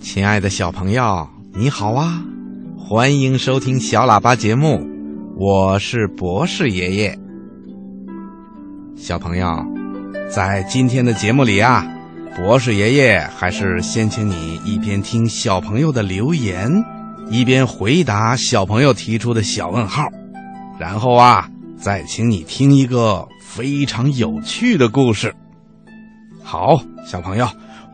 亲爱的小朋友，你好啊！欢迎收听小喇叭节目，我是博士爷爷。小朋友，在今天的节目里啊，博士爷爷还是先请你一边听小朋友的留言，一边回答小朋友提出的小问号，然后啊，再请你听一个非常有趣的故事。好，小朋友。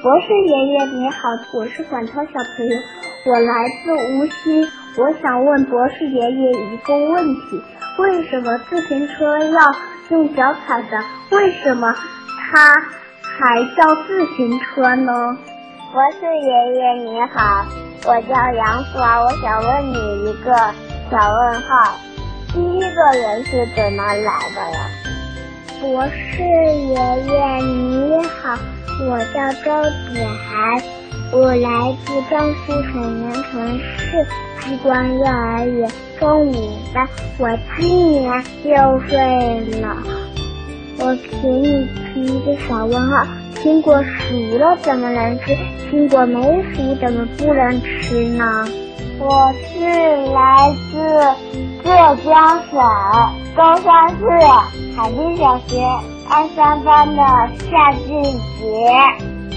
博士爷爷你好，我是管涛小朋友，我来自无锡，我想问博士爷爷一个问题：为什么自行车要用脚踩的？为什么它还叫自行车呢？博士爷爷你好，我叫杨华，我想问你一个小问号：第一个人是怎么来的呀？博士爷爷你好。我叫周子涵，我来自江苏省盐城市开光幼儿园中五班，我今年六岁了。我给你提一个小问号：苹果熟了怎么能吃？苹果没熟怎么不能吃呢？我是来自浙江省舟山市海滨小学。二三班的夏俊杰，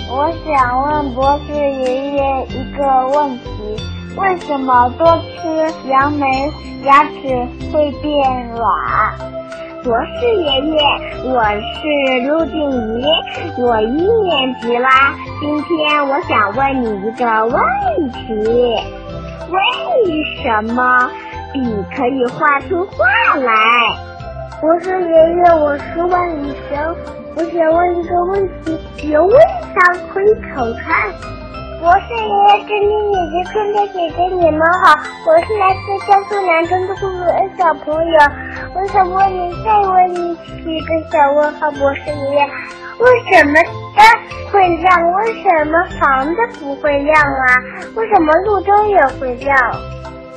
我想问博士爷爷一个问题：为什么多吃杨梅牙齿会变软？博士爷爷，我是陆静怡，我一年级啦。今天我想问你一个问题：为什么笔可以画出画来？博士爷爷，我是万里生，我想问一个问题：人为啥会口馋？博士爷爷，这里姐姐、春天姐姐，你们好，我是来自江苏南通的顾恩小朋友，我想问你，再问你一个小问号：博士爷爷，为什么灯会亮？为什么房子不会亮啊？为什么路灯也会亮？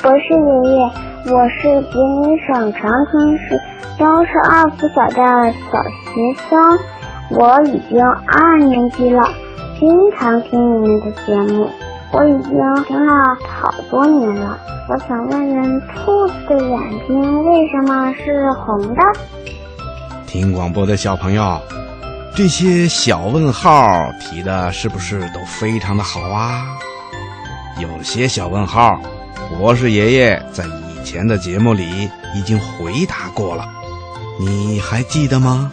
博士爷爷，我是吉林省长春市。都是二附小的小学生，我已经二年级了，经常听你们的节目，我已经听了好多年了。我想问问，兔子的眼睛为什么是红的？听广播的小朋友，这些小问号提的是不是都非常的好啊？有些小问号，博士爷爷在前的节目里已经回答过了。你还记得吗？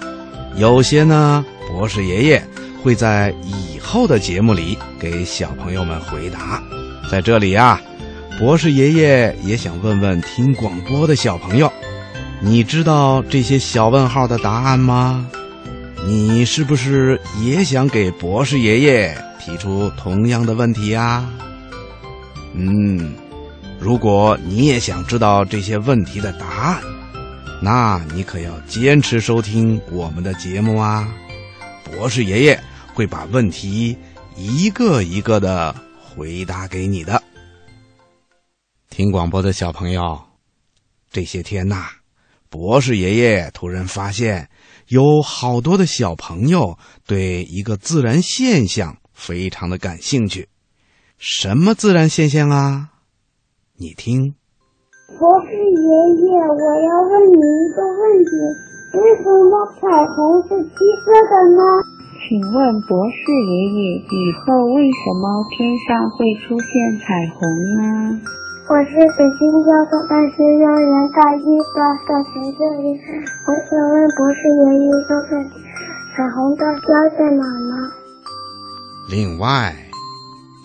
有些呢，博士爷爷会在以后的节目里给小朋友们回答。在这里啊，博士爷爷也想问问听广播的小朋友，你知道这些小问号的答案吗？你是不是也想给博士爷爷提出同样的问题呀？嗯，如果你也想知道这些问题的答案。那你可要坚持收听我们的节目啊！博士爷爷会把问题一个一个的回答给你的。听广播的小朋友，这些天呐，博士爷爷突然发现，有好多的小朋友对一个自然现象非常的感兴趣。什么自然现象啊？你听。博士爷爷，我要问你一个问题：为什么彩虹是七色的呢？请问博士爷爷，以后为什么天上会出现彩虹呢？我是北京交通大学幼儿园大一班的陈秀林，我想问博士爷爷一个问题：彩虹的家在哪呢？另外。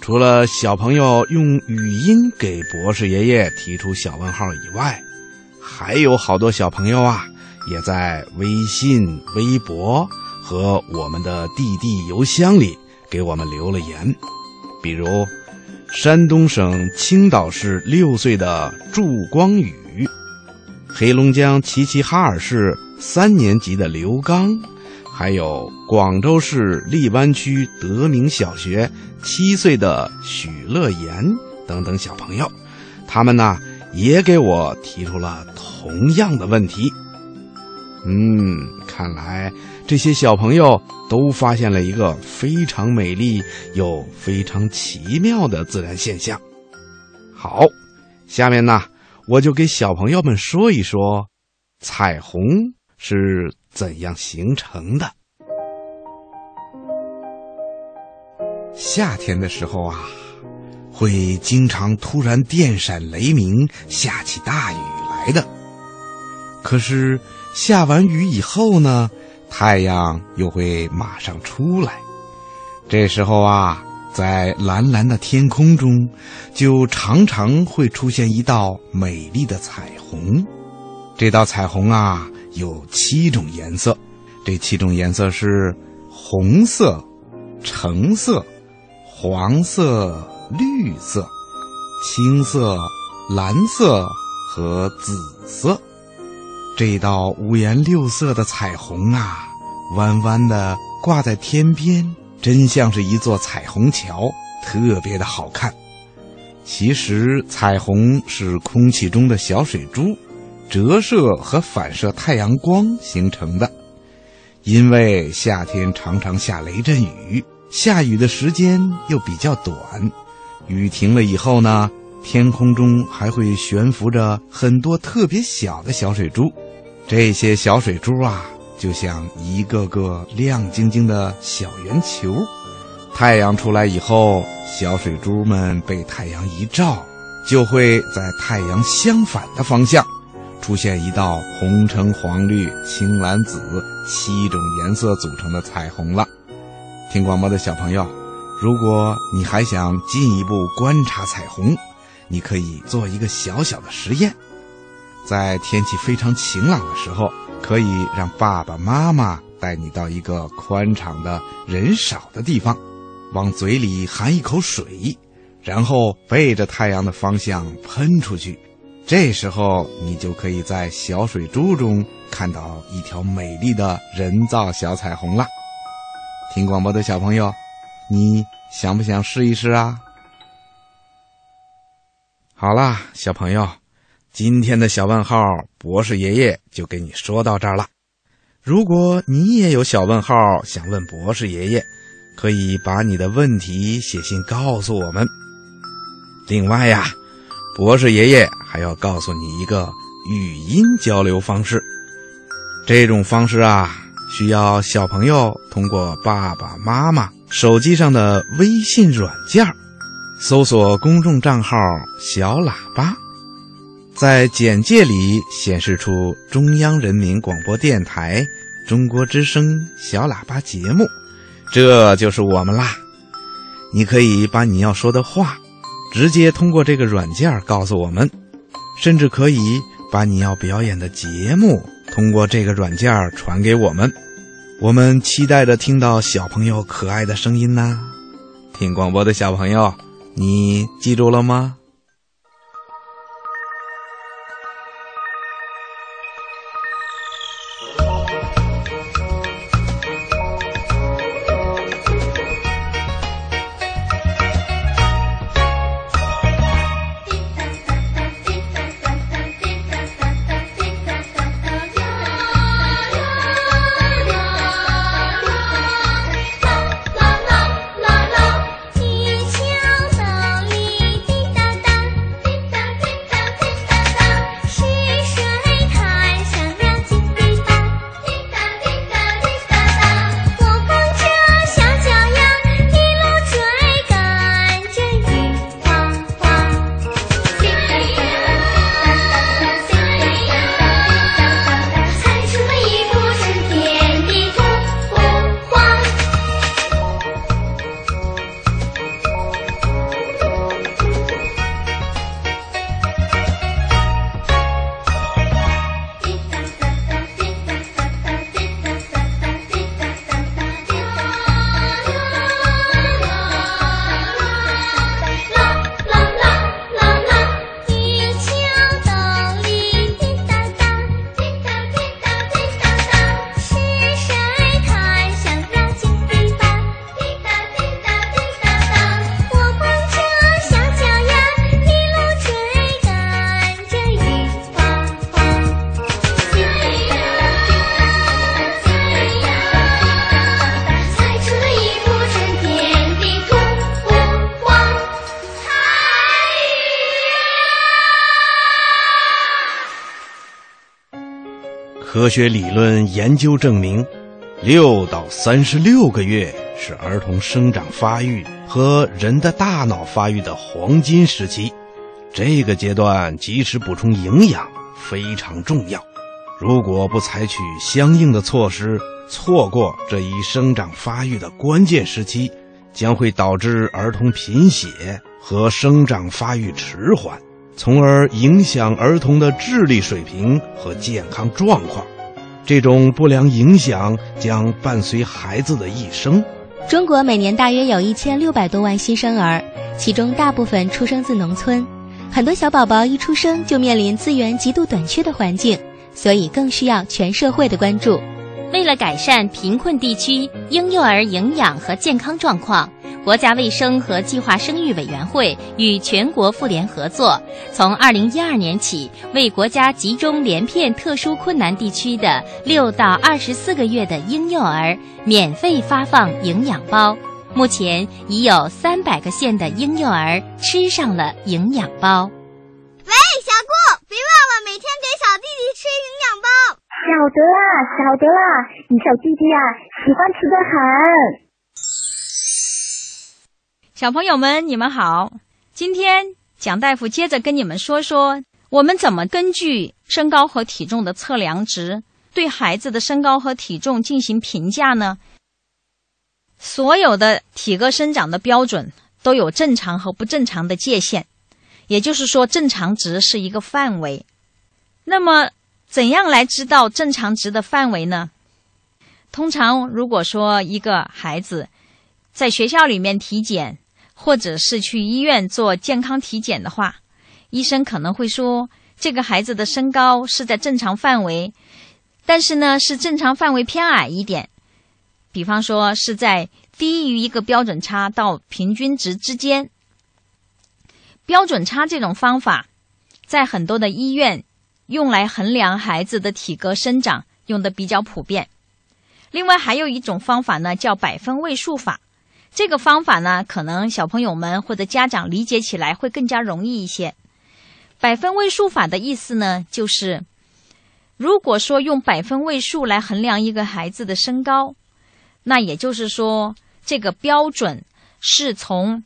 除了小朋友用语音给博士爷爷提出小问号以外，还有好多小朋友啊，也在微信、微博和我们的弟弟邮箱里给我们留了言，比如山东省青岛市六岁的祝光宇，黑龙江齐齐哈尔市三年级的刘刚，还有广州市荔湾区德明小学七岁的许乐言等等小朋友，他们呢也给我提出了同样的问题。嗯，看来这些小朋友都发现了一个非常美丽又非常奇妙的自然现象。好，下面呢，我就给小朋友们说一说彩虹是怎样形成的。夏天的时候啊，会经常突然电闪雷鸣，下起大雨来的。可是。下完雨以后呢，太阳又会马上出来。这时候啊，在蓝蓝的天空中，就常常会出现一道美丽的彩虹。这道彩虹啊，有七种颜色。这七种颜色是红色、橙色、黄色、绿色、青色、蓝色和紫色。这道五颜六色的彩虹啊，弯弯的挂在天边，真像是一座彩虹桥，特别的好看。其实，彩虹是空气中的小水珠折射和反射太阳光形成的。因为夏天常常下雷阵雨，下雨的时间又比较短，雨停了以后呢，天空中还会悬浮着很多特别小的小水珠。这些小水珠啊，就像一个个亮晶晶的小圆球。太阳出来以后，小水珠们被太阳一照，就会在太阳相反的方向，出现一道红、橙、黄、绿、青、蓝、紫七种颜色组成的彩虹了。听广播的小朋友，如果你还想进一步观察彩虹，你可以做一个小小的实验。在天气非常晴朗的时候，可以让爸爸妈妈带你到一个宽敞的人少的地方，往嘴里含一口水，然后背着太阳的方向喷出去。这时候，你就可以在小水珠中看到一条美丽的人造小彩虹了。听广播的小朋友，你想不想试一试啊？好啦，小朋友。今天的小问号，博士爷爷就给你说到这儿了。如果你也有小问号想问博士爷爷，可以把你的问题写信告诉我们。另外呀，博士爷爷还要告诉你一个语音交流方式。这种方式啊，需要小朋友通过爸爸妈妈手机上的微信软件搜索公众账号“小喇叭”。在简介里显示出中央人民广播电台中国之声小喇叭节目，这就是我们啦。你可以把你要说的话直接通过这个软件告诉我们，甚至可以把你要表演的节目通过这个软件传给我们。我们期待着听到小朋友可爱的声音呢。听广播的小朋友，你记住了吗？科学理论研究证明，六到三十六个月是儿童生长发育和人的大脑发育的黄金时期。这个阶段及时补充营养非常重要。如果不采取相应的措施，错过这一生长发育的关键时期，将会导致儿童贫血和生长发育迟缓。从而影响儿童的智力水平和健康状况，这种不良影响将伴随孩子的一生。中国每年大约有一千六百多万新生儿，其中大部分出生自农村，很多小宝宝一出生就面临资源极度短缺的环境，所以更需要全社会的关注。为了改善贫困地区婴幼儿营养和健康状况。国家卫生和计划生育委员会与全国妇联合作，从二零一二年起，为国家集中连片特殊困难地区的六到二十四个月的婴幼儿免费发放营养包。目前已有三百个县的婴幼儿吃上了营养包。喂，小顾，别忘了每天给小弟弟吃营养包。晓得啦，晓得啦，你小弟弟啊，喜欢吃的很。小朋友们，你们好！今天蒋大夫接着跟你们说说，我们怎么根据身高和体重的测量值对孩子的身高和体重进行评价呢？所有的体格生长的标准都有正常和不正常的界限，也就是说，正常值是一个范围。那么，怎样来知道正常值的范围呢？通常，如果说一个孩子在学校里面体检，或者是去医院做健康体检的话，医生可能会说这个孩子的身高是在正常范围，但是呢是正常范围偏矮一点，比方说是在低于一个标准差到平均值之间。标准差这种方法在很多的医院用来衡量孩子的体格生长用的比较普遍。另外还有一种方法呢，叫百分位数法。这个方法呢，可能小朋友们或者家长理解起来会更加容易一些。百分位数法的意思呢，就是如果说用百分位数来衡量一个孩子的身高，那也就是说，这个标准是从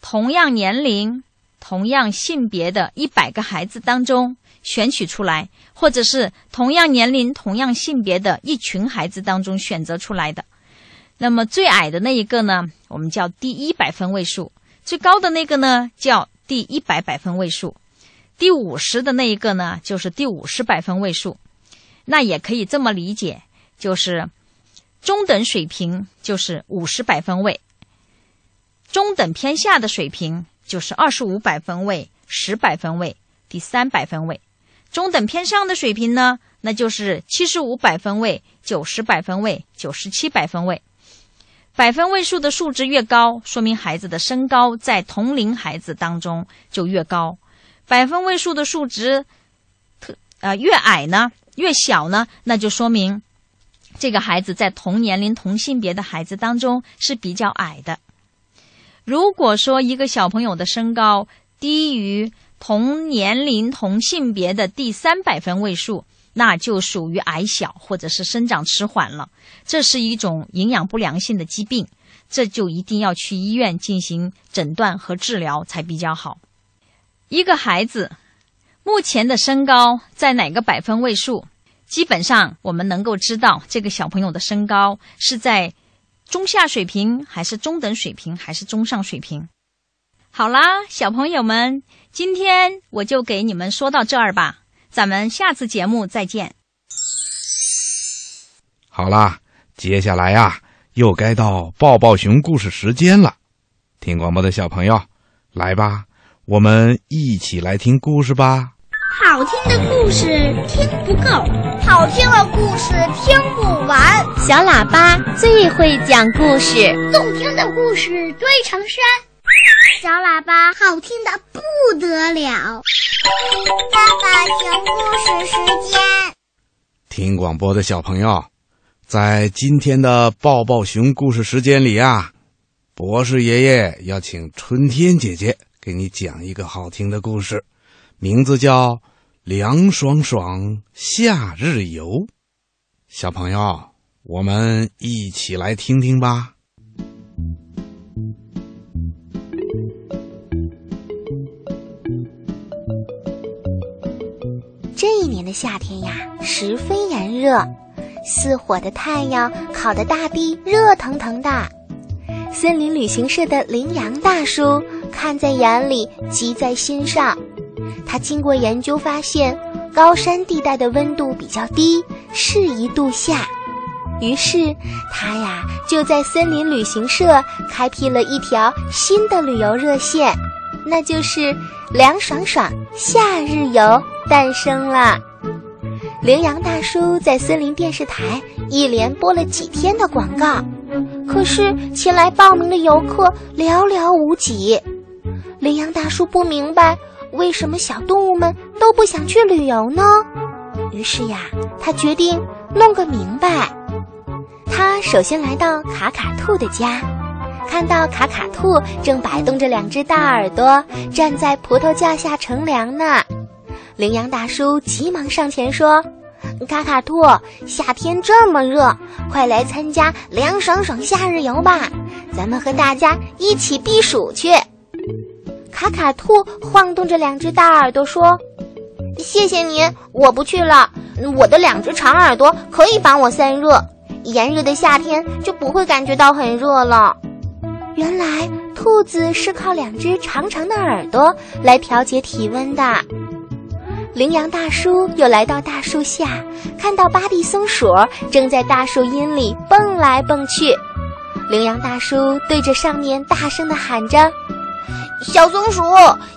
同样年龄、同样性别的一百个孩子当中选取出来，或者是同样年龄、同样性别的一群孩子当中选择出来的。那么最矮的那一个呢，我们叫第一百分位数；最高的那个呢，叫第一百百分位数；第五十的那一个呢，就是第五十百分位数。那也可以这么理解，就是中等水平就是五十百分位，中等偏下的水平就是二十五百分位、十百分位、第三百分位；中等偏上的水平呢，那就是七十五百分位、九十百分位、九十七百分位。百分位数的数值越高，说明孩子的身高在同龄孩子当中就越高；百分位数的数值特呃越矮呢，越小呢，那就说明这个孩子在同年龄同性别的孩子当中是比较矮的。如果说一个小朋友的身高低于同年龄同性别的第三百分位数，那就属于矮小或者是生长迟缓了，这是一种营养不良性的疾病，这就一定要去医院进行诊断和治疗才比较好。一个孩子目前的身高在哪个百分位数，基本上我们能够知道这个小朋友的身高是在中下水平，还是中等水平，还是中上水平。好啦，小朋友们，今天我就给你们说到这儿吧。咱们下次节目再见。好啦，接下来呀，又该到抱抱熊故事时间了。听广播的小朋友，来吧，我们一起来听故事吧。好听的故事听不够，好听的故事听不完。小喇叭最会讲故事，动听的故事堆成山。小喇叭好听的不得了。爸爸熊故事时间，听广播的小朋友，在今天的抱抱熊故事时间里啊，博士爷爷要请春天姐姐给你讲一个好听的故事，名字叫《凉爽爽，夏日游。小朋友，我们一起来听听吧。年的夏天呀，十分炎热，似火的太阳烤得大地热腾腾的。森林旅行社的羚羊大叔看在眼里，急在心上。他经过研究发现，高山地带的温度比较低，适宜度夏。于是他呀就在森林旅行社开辟了一条新的旅游热线，那就是“凉爽爽夏日游”诞生了。羚羊大叔在森林电视台一连播了几天的广告，可是前来报名的游客寥寥无几。羚羊大叔不明白为什么小动物们都不想去旅游呢？于是呀，他决定弄个明白。他首先来到卡卡兔的家，看到卡卡兔正摆动着两只大耳朵，站在葡萄架下乘凉呢。羚羊大叔急忙上前说：“卡卡兔，夏天这么热，快来参加凉爽爽夏日游吧！咱们和大家一起避暑去。”卡卡兔晃动着两只大耳朵说：“谢谢您，我不去了。我的两只长耳朵可以帮我散热，炎热的夏天就不会感觉到很热了。”原来，兔子是靠两只长长的耳朵来调节体温的。羚羊大叔又来到大树下，看到巴蒂松鼠正在大树荫里蹦来蹦去。羚羊大叔对着上面大声地喊着：“小松鼠，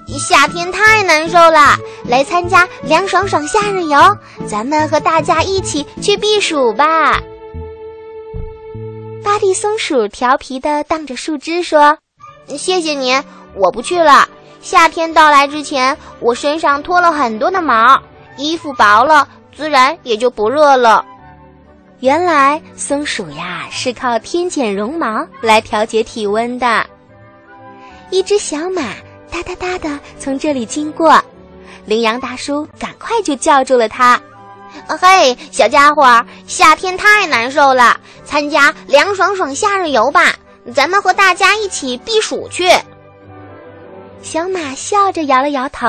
夏天太难受了，来参加凉爽爽夏日游，咱们和大家一起去避暑吧。”巴蒂松鼠调皮地荡着树枝说：“谢谢您，我不去了。”夏天到来之前，我身上脱了很多的毛，衣服薄了，自然也就不热了。原来松鼠呀是靠添减绒毛来调节体温的。一只小马哒哒哒的从这里经过，羚羊大叔赶快就叫住了它：“嘿，小家伙，夏天太难受了，参加凉爽爽夏日游吧，咱们和大家一起避暑去。”小马笑着摇了摇头，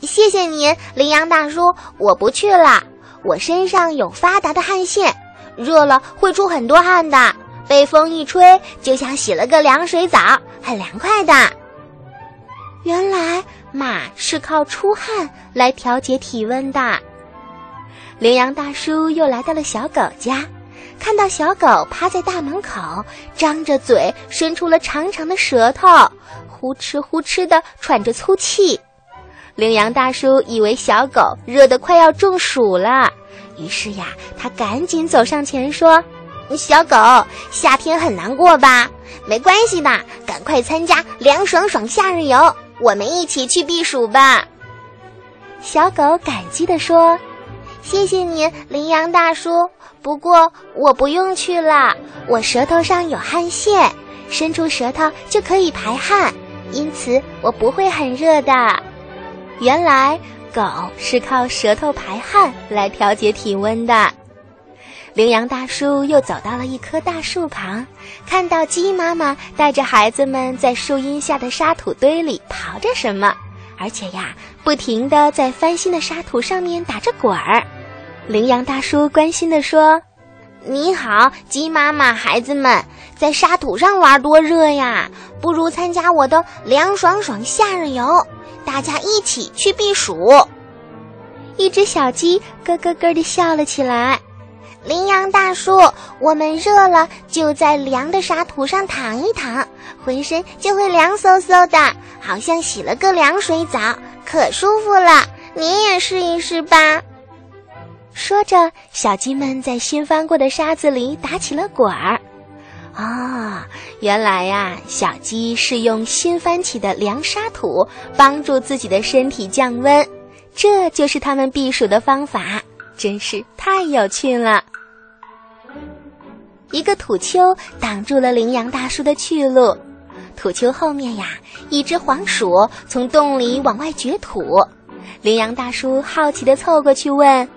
谢谢您，羚羊大叔，我不去了。我身上有发达的汗腺，热了会出很多汗的，被风一吹，就像洗了个凉水澡，很凉快的。原来马是靠出汗来调节体温的。羚羊大叔又来到了小狗家，看到小狗趴在大门口，张着嘴，伸出了长长的舌头。呼哧呼哧的喘着粗气，羚羊大叔以为小狗热得快要中暑了，于是呀，他赶紧走上前说：“小狗，夏天很难过吧？没关系的，赶快参加凉爽爽夏日游，我们一起去避暑吧。”小狗感激地说：“谢谢你，羚羊大叔。不过我不用去了，我舌头上有汗腺，伸出舌头就可以排汗。”因此，我不会很热的。原来，狗是靠舌头排汗来调节体温的。羚羊大叔又走到了一棵大树旁，看到鸡妈妈带着孩子们在树荫下的沙土堆里刨着什么，而且呀，不停地在翻新的沙土上面打着滚儿。羚羊大叔关心地说：“你好，鸡妈妈，孩子们。”在沙土上玩多热呀！不如参加我的凉爽爽夏日游，大家一起去避暑。一只小鸡咯咯咯地笑了起来。羚羊大叔，我们热了就在凉的沙土上躺一躺，浑身就会凉飕飕的，好像洗了个凉水澡，可舒服了。你也试一试吧。说着，小鸡们在新翻过的沙子里打起了滚儿。啊，原来呀，小鸡是用新翻起的凉沙土帮助自己的身体降温，这就是它们避暑的方法，真是太有趣了。一个土丘挡住了羚羊大叔的去路，土丘后面呀，一只黄鼠从洞里往外掘土，羚羊大叔好奇地凑过去问：“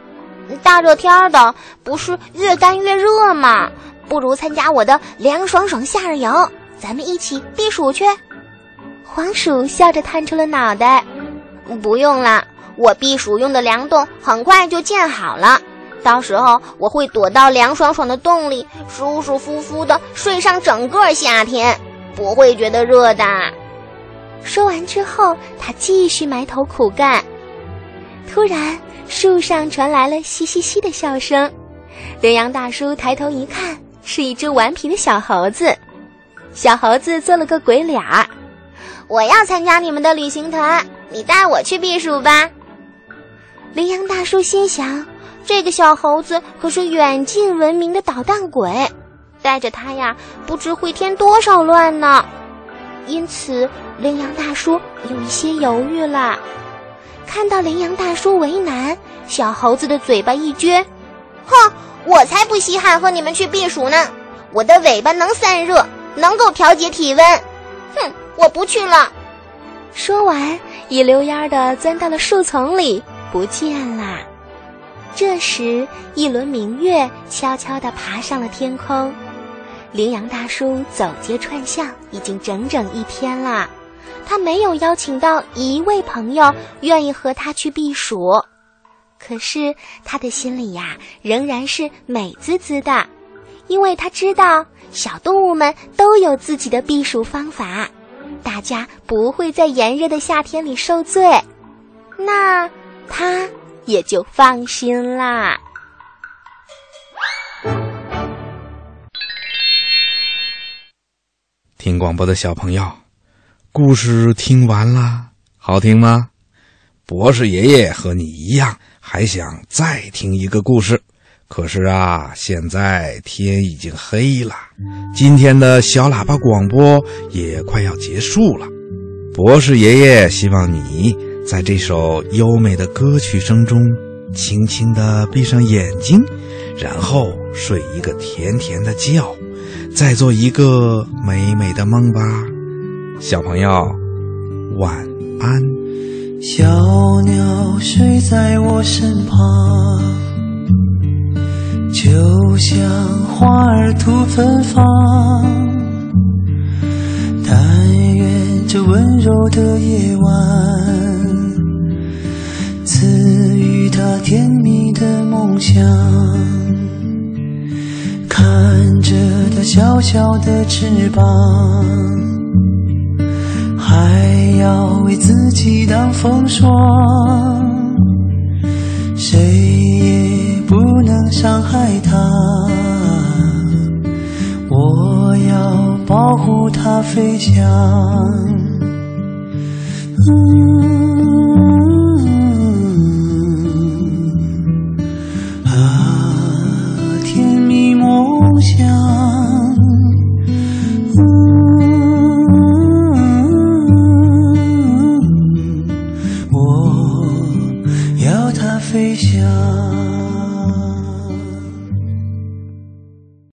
大热天的，不是越干越热吗？不如参加我的凉爽爽夏日营，咱们一起避暑去。”黄鼠笑着探出了脑袋：“不用了，我避暑用的凉洞很快就建好了，到时候我会躲到凉爽爽的洞里，舒舒服服的睡上整个夏天，不会觉得热的。”说完之后，他继续埋头苦干。突然，树上传来了嘻嘻嘻的笑声。羚羊大叔抬头一看，是一只顽皮的小猴子。小猴子做了个鬼脸儿：“我要参加你们的旅行团，你带我去避暑吧。”羚羊大叔心想：“这个小猴子可是远近闻名的捣蛋鬼，带着他呀，不知会添多少乱呢。”因此，羚羊大叔有一些犹豫了。看到羚羊大叔为难，小猴子的嘴巴一撅：“哼，我才不稀罕和你们去避暑呢！我的尾巴能散热，能够调节体温。哼，我不去了。”说完，一溜烟的钻到了树丛里，不见了。这时，一轮明月悄悄地爬上了天空。羚羊大叔走街串巷已经整整一天了，他没有邀请到一位朋友愿意和他去避暑，可是他的心里呀仍然是美滋滋的，因为他知道小动物们都有自己的避暑方法，大家不会在炎热的夏天里受罪，那他也就放心啦。听广播的小朋友，故事听完了，好听吗？博士爷爷和你一样，还想再听一个故事。可是啊，现在天已经黑了，今天的小喇叭广播也快要结束了。博士爷爷希望你在这首优美的歌曲声中，轻轻的闭上眼睛，然后睡一个甜甜的觉。再做一个美美的梦吧，小朋友，晚安。小鸟睡在我身旁，就像花儿吐芬芳。但愿这温柔的夜晚，赐予它甜蜜的梦想。看着它小小的翅膀，还要为自己挡风霜，谁也不能伤害他。我要保护它飞翔。嗯。